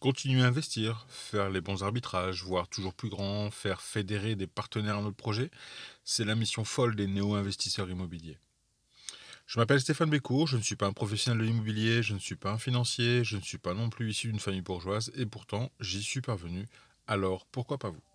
Continuer à investir, faire les bons arbitrages, voir toujours plus grand, faire fédérer des partenaires à notre projet, c'est la mission folle des néo-investisseurs immobiliers. Je m'appelle Stéphane Bécourt, je ne suis pas un professionnel de l'immobilier, je ne suis pas un financier, je ne suis pas non plus issu d'une famille bourgeoise, et pourtant j'y suis parvenu. Alors pourquoi pas vous?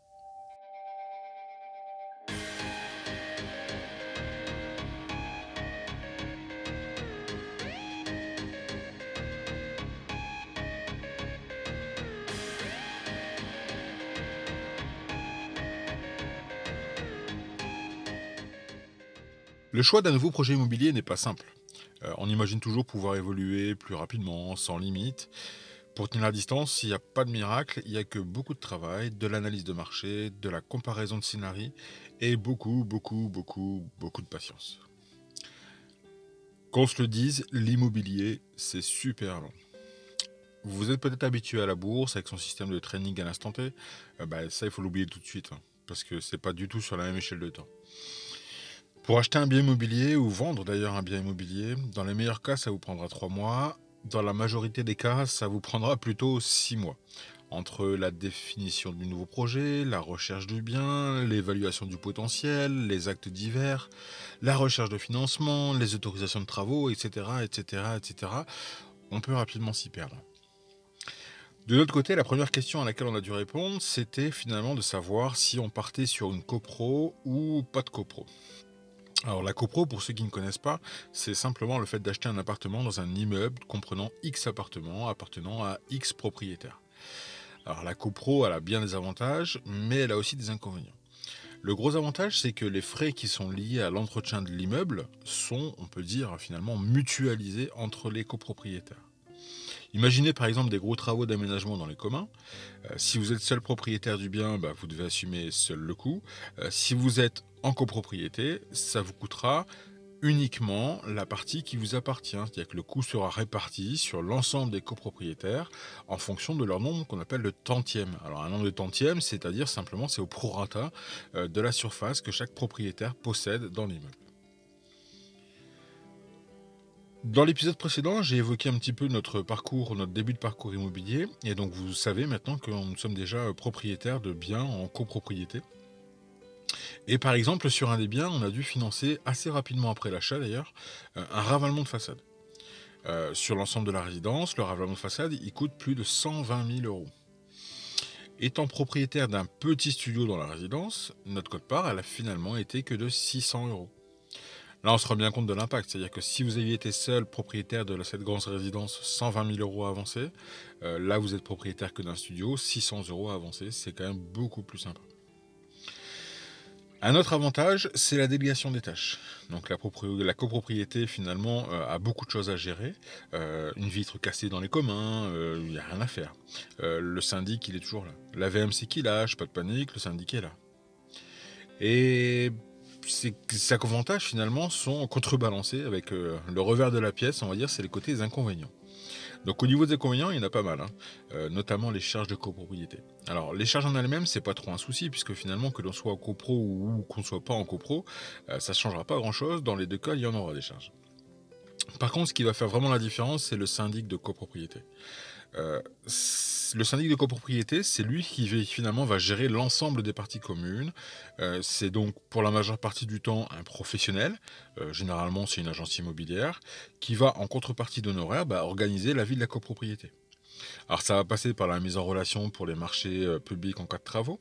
Le choix d'un nouveau projet immobilier n'est pas simple. Euh, on imagine toujours pouvoir évoluer plus rapidement, sans limite. Pour tenir la distance, il n'y a pas de miracle, il n'y a que beaucoup de travail, de l'analyse de marché, de la comparaison de scénarios et beaucoup, beaucoup, beaucoup, beaucoup de patience. Qu'on se le dise, l'immobilier, c'est super long. Vous êtes peut-être habitué à la bourse avec son système de training à l'instant T. Euh, bah, ça, il faut l'oublier tout de suite, hein, parce que c'est pas du tout sur la même échelle de temps. Pour acheter un bien immobilier ou vendre d'ailleurs un bien immobilier, dans les meilleurs cas, ça vous prendra trois mois. Dans la majorité des cas, ça vous prendra plutôt six mois. Entre la définition du nouveau projet, la recherche du bien, l'évaluation du potentiel, les actes divers, la recherche de financement, les autorisations de travaux, etc., etc., etc., on peut rapidement s'y perdre. De l'autre côté, la première question à laquelle on a dû répondre, c'était finalement de savoir si on partait sur une copro ou pas de copro. Alors la copro, pour ceux qui ne connaissent pas, c'est simplement le fait d'acheter un appartement dans un immeuble comprenant X appartements appartenant à X propriétaires. Alors la copro, elle a bien des avantages, mais elle a aussi des inconvénients. Le gros avantage, c'est que les frais qui sont liés à l'entretien de l'immeuble sont, on peut dire, finalement mutualisés entre les copropriétaires. Imaginez par exemple des gros travaux d'aménagement dans les communs. Euh, si vous êtes seul propriétaire du bien, bah, vous devez assumer seul le coût. Euh, si vous êtes en copropriété, ça vous coûtera uniquement la partie qui vous appartient. C'est-à-dire que le coût sera réparti sur l'ensemble des copropriétaires en fonction de leur nombre qu'on appelle le tantième. Alors un nombre de tantième, c'est-à-dire simplement c'est au prorata euh, de la surface que chaque propriétaire possède dans l'immeuble. Dans l'épisode précédent, j'ai évoqué un petit peu notre parcours, notre début de parcours immobilier, et donc vous savez maintenant que nous sommes déjà propriétaires de biens en copropriété. Et par exemple, sur un des biens, on a dû financer assez rapidement après l'achat d'ailleurs, euh, un ravalement de façade. Euh, sur l'ensemble de la résidence, le ravalement de façade, il coûte plus de 120 000 euros. Étant propriétaire d'un petit studio dans la résidence, notre cote-part, elle a finalement été que de 600 euros. Là, on se rend bien compte de l'impact. C'est-à-dire que si vous aviez été seul propriétaire de cette grande résidence, 120 000 euros avancés, euh, là, vous êtes propriétaire que d'un studio, 600 euros avancés. C'est quand même beaucoup plus sympa. Un autre avantage, c'est la délégation des tâches. Donc la, copropriété, finalement, euh, a beaucoup de choses à gérer. Euh, une vitre cassée dans les communs, il n'y a rien à faire. le syndic, il est toujours là. La VMC qui lâche, pas de panique, le syndic est là. Et ces, avantages finalement sont contrebalancés avec euh, le revers de la pièce, on va dire, c'est les côtés inconvénients. Donc au niveau des inconvénients, il y en a pas mal, hein. euh, notamment les charges de copropriété. Alors les charges en elles-mêmes, c'est pas trop un souci, puisque finalement que l'on soit en copro ou qu'on ne soit pas en copro, euh, ça ne changera pas grand-chose. Dans les deux cas, il y en aura des charges. Par contre, ce qui va faire vraiment la différence, c'est le syndic de copropriété. Euh, le syndic de copropriété, c'est lui qui finalement va gérer l'ensemble des parties communes. Euh, c'est donc pour la majeure partie du temps un professionnel, euh, généralement c'est une agence immobilière, qui va en contrepartie d'honoraires bah, organiser la vie de la copropriété. Alors ça va passer par la mise en relation pour les marchés euh, publics en cas de travaux,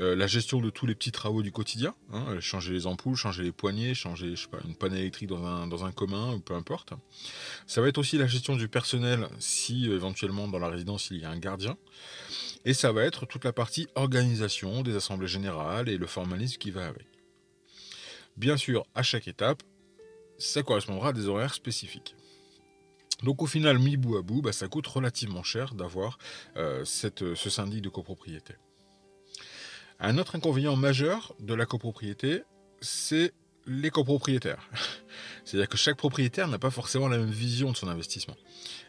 euh, la gestion de tous les petits travaux du quotidien, hein, euh, changer les ampoules, changer les poignées, changer une panne électrique dans un, dans un commun, ou peu importe. Ça va être aussi la gestion du personnel si éventuellement dans la résidence il y a un gardien. Et ça va être toute la partie organisation des assemblées générales et le formalisme qui va avec. Bien sûr, à chaque étape, ça correspondra à des horaires spécifiques. Donc au final, mi bout à bout, bah, ça coûte relativement cher d'avoir euh, euh, ce syndic de copropriété. Un autre inconvénient majeur de la copropriété, c'est les copropriétaires. C'est-à-dire que chaque propriétaire n'a pas forcément la même vision de son investissement.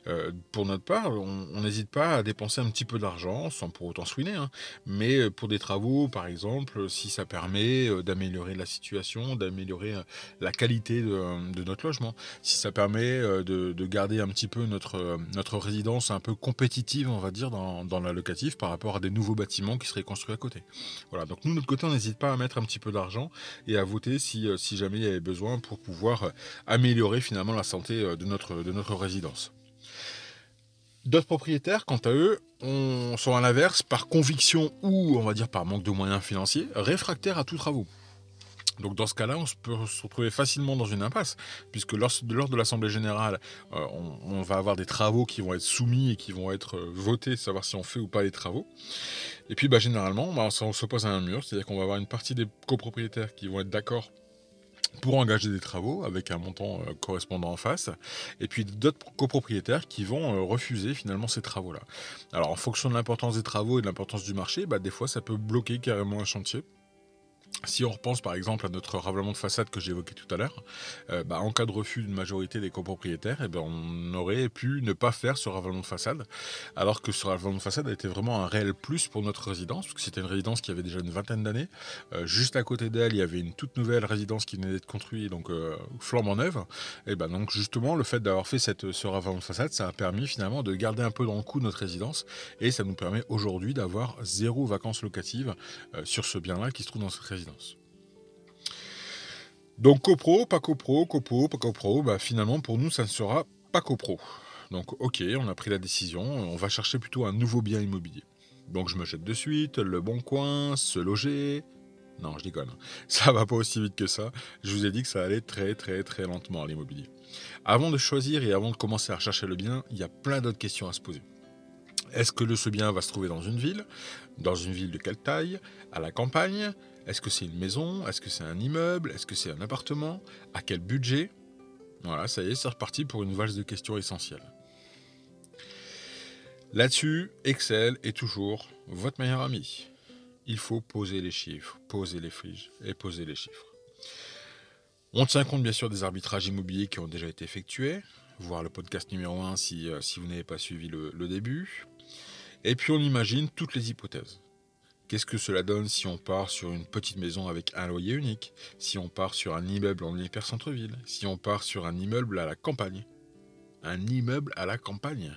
Euh, pour notre part, on n'hésite pas à dépenser un petit peu d'argent, sans pour autant swiner, hein, mais pour des travaux, par exemple, si ça permet d'améliorer la situation, d'améliorer la qualité de, notre logement, si ça permet de, garder un petit peu notre, notre résidence un peu compétitive, on va dire, dans, dans la locative par rapport à des nouveaux bâtiments qui seraient construits à côté. Voilà, donc nous, de notre côté, on n'hésite pas à mettre un petit peu d'argent et à voter si, si jamais il y avait besoin pour pouvoir améliorer finalement la santé de notre, de notre résidence. D'autres propriétaires, quant à eux, sont à l'inverse, par conviction ou on va dire par manque de moyens financiers, réfractaires à tous travaux. Donc dans ce cas-là, on peut se retrouver facilement dans une impasse, puisque lors, de l'Assemblée générale, euh, on, va avoir des travaux qui vont être soumis et qui vont être euh, votés, savoir si on fait ou pas les travaux. Et puis bah, généralement, bah, on s'oppose à un mur, c'est-à-dire qu'on va avoir une partie des copropriétaires qui vont être d'accord pour engager des travaux avec un montant euh, correspondant en face, et puis d'autres copropriétaires qui vont euh, refuser finalement ces travaux-là. Alors en fonction de l'importance des travaux et de l'importance du marché, bah, des fois ça peut bloquer carrément un chantier. Si on repense par exemple à notre ravallement de façade que j'évoquais tout à l'heure, euh, bah, en cas de refus d'une majorité des copropriétaires, eh ben, on aurait pu ne pas faire ce ravallement de façade, alors que ce ravallement de façade a été vraiment un réel plus pour notre résidence, parce que c'était une résidence qui avait déjà une vingtaine d'années. Euh, juste à côté d'elle, il y avait une toute nouvelle résidence qui venait d'être construite, donc euh, flambant neuve. Et ben donc justement, le fait d'avoir fait cette, ce ravallement de façade, ça a permis finalement de garder un peu dans le coup notre résidence, et ça nous permet aujourd'hui d'avoir zéro vacances locatives sur ce bien-là qui se trouve dans cette résidence. Donc copro, pas copro, copo, pas copro, bah finalement pour nous ça ne sera pas copro. Donc ok, on a pris la décision, on va chercher plutôt un nouveau bien immobilier. Donc je me jette de suite, le bon coin, se loger. Non, je déconne. Ça va pas aussi vite que ça. Je vous ai dit que ça allait très très très lentement à l'immobilier. Avant de choisir et avant de commencer à chercher le bien, il y a plein d'autres questions à se poser. Est-ce que ce bien va se trouver dans une ville? Dans une ville de quelle taille? À la campagne? Est-ce que c'est une maison? Est-ce que c'est un immeuble? Est-ce que c'est un appartement? À quel budget? Voilà, ça y est, c'est reparti pour une valse de questions essentielles. Là-dessus, Excel est toujours votre meilleur ami. Il faut poser les chiffres, poser les friges et poser les chiffres. On tient compte bien sûr des arbitrages immobiliers qui ont déjà été effectués, voir le podcast numéro 1 si, euh, si vous n'avez pas suivi le début. Et puis on imagine toutes les hypothèses. Qu'est-ce que cela donne si on part sur une petite maison avec un loyer unique Si on part sur un immeuble en hyper centre-ville Si on part sur un immeuble à la campagne? Un immeuble à la campagne?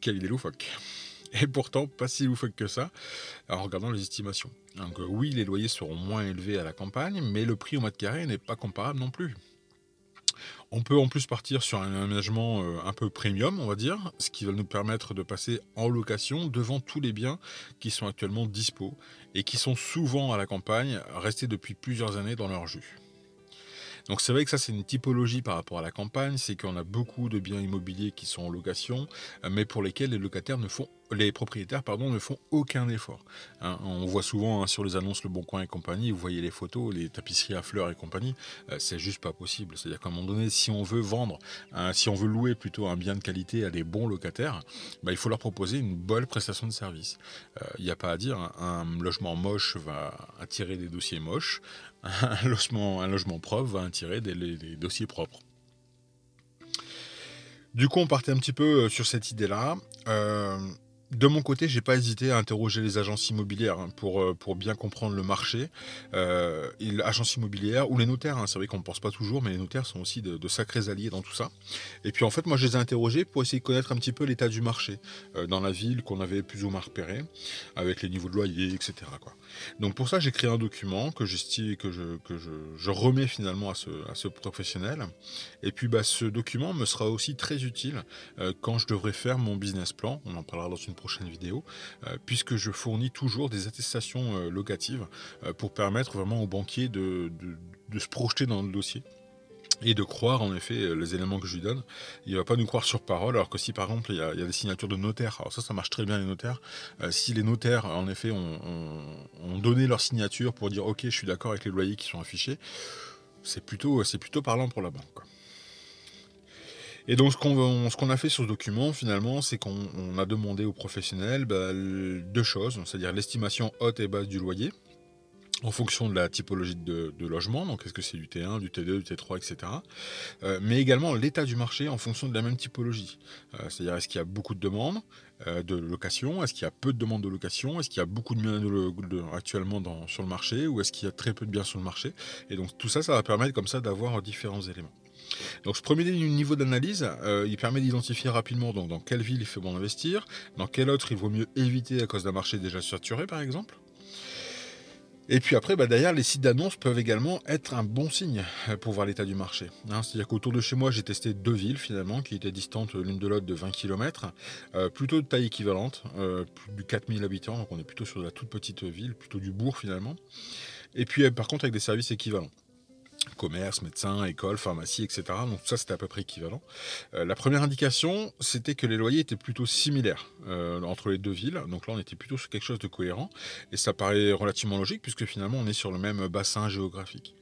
Quelle idée loufoque et pourtant, pas si loufoque que ça, en regardant les estimations. Donc oui, les loyers seront moins élevés à la campagne, mais le prix au mètre carré n'est pas comparable non plus. On peut en plus partir sur un aménagement euh, un peu premium, on va dire, ce qui va nous permettre de passer en location devant tous les biens qui sont actuellement dispo et qui sont souvent à la campagne, restés depuis plusieurs années dans leur jus. Donc c'est vrai que ça c'est une typologie par rapport à la campagne, c'est qu'on a beaucoup de biens immobiliers qui sont en location, euh, mais pour lesquels les propriétaires ne font aucun effort. Hein. on voit souvent hein, sur les annonces Le Bon Coin et compagnie, vous voyez les photos, les tapisseries à fleurs et compagnie, euh, c'est juste pas possible. C'est-à-dire qu'à un moment donné, si on veut vendre, hein, si on veut louer plutôt un bien de qualité à des bons locataires, bah, il faut leur proposer une bonne prestation de service. Il euh, n'y a pas à dire, un logement moche va attirer des dossiers moches, un logement, un logement propre va attirer des, dossiers propres. Du coup, on partait un petit peu euh, sur cette idée-là. Euh, de mon côté, j'ai pas hésité à interroger les agences immobilières hein, pour, euh, pour bien comprendre le marché. Euh, agences immobilières ou les notaires, hein, c'est vrai qu'on ne pense pas toujours, mais les notaires sont aussi de, sacrés alliés dans tout ça. Et puis en fait, moi je les ai interrogés pour essayer de connaître un petit peu l'état du marché dans la ville qu'on avait plus ou moins repéré, avec les niveaux de loyer, etc. Donc pour ça, j'ai créé un document que j'estime que, je, que je, remets finalement à ce, professionnel. Et puis bah, ce document me sera aussi très utile euh, quand je devrais faire mon business plan. On en parlera dans une prochaine vidéo, euh, puisque je fournis toujours des attestations euh, locatives pour permettre vraiment au banquier de, se projeter dans le dossier et de croire en effet les éléments que je lui donne. Il va pas nous croire sur parole, alors que si par exemple il y, a, des signatures de notaires, alors ça ça marche très bien les notaires, si les notaires en effet ont, donné leur signature pour dire ok je suis d'accord avec les loyers qui sont affichés, c'est plutôt, plutôt parlant pour la banque. Et donc ce qu'on a fait sur ce document finalement, c'est qu'on a demandé aux professionnels bah, deux choses, c'est-à-dire l'estimation haute et basse du loyer, en fonction de la typologie de, logement, donc est-ce que c'est du T1, du T2, du T3, etc. Euh, mais également l'état du marché en fonction de la même typologie. Euh, c'est-à-dire est-ce qu'il y a beaucoup de demandes euh, de location, est-ce qu'il y a peu de demandes de location, est-ce qu'il y a beaucoup de biens actuellement sur le marché, ou est-ce qu'il y a très peu de biens sur le marché. Et donc tout ça, ça va permettre comme ça d'avoir différents éléments. Donc ce premier niveau d'analyse, il permet d'identifier rapidement dans quelle ville il fait bon investir, dans quelle autre il vaut mieux éviter à cause d'un marché déjà saturé par exemple. Et puis après, bah, derrière, les sites d'annonces peuvent également être un bon signe euh, pour voir l'état du marché. Hein. C'est-à-dire qu'autour de chez moi, j'ai testé deux villes finalement qui étaient distantes l'une de l'autre de 20 km, euh, plutôt de taille équivalente, euh, plus de 4000 habitants, donc on est plutôt sur la toute petite ville, plutôt du bourg finalement. Et puis par contre avec des services équivalents commerce, médecin, école, pharmacie, etc. Donc ça, c'était à peu près équivalent. Euh, la première indication, c'était que les loyers étaient plutôt similaires euh, entre les deux villes. Donc là, on était plutôt sur quelque chose de cohérent. Et ça paraît relativement logique, puisque finalement, on est sur le même bassin géographique.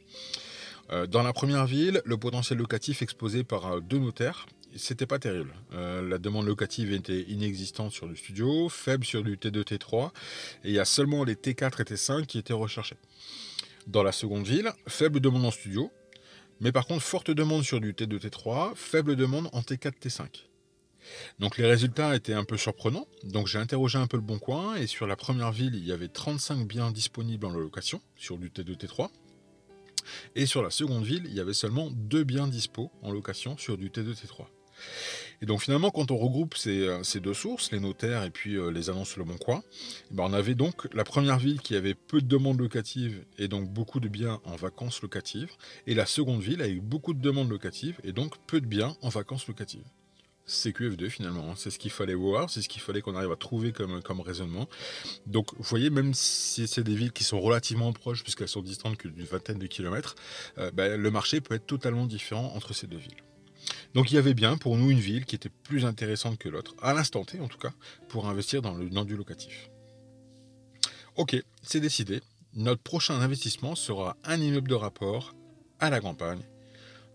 Euh, dans la première ville, le potentiel locatif exposé par deux notaires, c'était pas terrible. la demande locative était inexistante sur le studio, faible sur du T2, T3, et il y a seulement les T4 et T5 qui étaient recherchés. Dans la seconde ville, faible demande en studio, mais par contre forte demande sur du T2, T3, faible demande en T4, T5. Donc les résultats étaient un peu surprenants, donc j'ai interrogé un peu le bon coin, et sur la première ville, il y avait 35 biens disponibles en location sur du T2, T3. Et sur la seconde ville, il y avait seulement 2 biens dispo en location sur du T2, T3. Et donc finalement, quand on regroupe ces, euh, deux sources, les notaires et puis euh, les annonces Le Bon Coin, eh ben, on avait donc la première ville qui avait peu de demandes locatives et donc beaucoup de biens en vacances locatives, et la seconde ville avec beaucoup de demandes locatives et donc peu de biens en vacances locatives. C'est QF2 finalement, hein. c'est ce qu'il fallait voir, c'est ce qu'il fallait qu'on arrive à trouver comme, comme raisonnement. Donc vous voyez, même si c'est des villes qui sont relativement proches, puisqu'elles sont distantes que d'une vingtaine de kilomètres, euh, ben, le marché peut être totalement différent entre ces deux villes. Donc il y avait bien pour nous une ville qui était plus intéressante que l'autre, à l'instant T en tout cas, pour investir dans, le, dans du locatif. Ok, c'est décidé. Notre prochain investissement sera un immeuble de rapport à la campagne,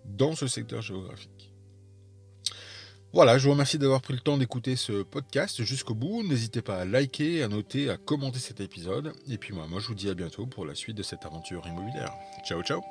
dans ce secteur géographique. Voilà, je vous remercie d'avoir pris le temps d'écouter ce podcast jusqu'au bout. N'hésitez pas à liker, à noter, à commenter cet épisode. Et puis moi, moi, je vous dis à bientôt pour la suite de cette aventure immobilière. Ciao, ciao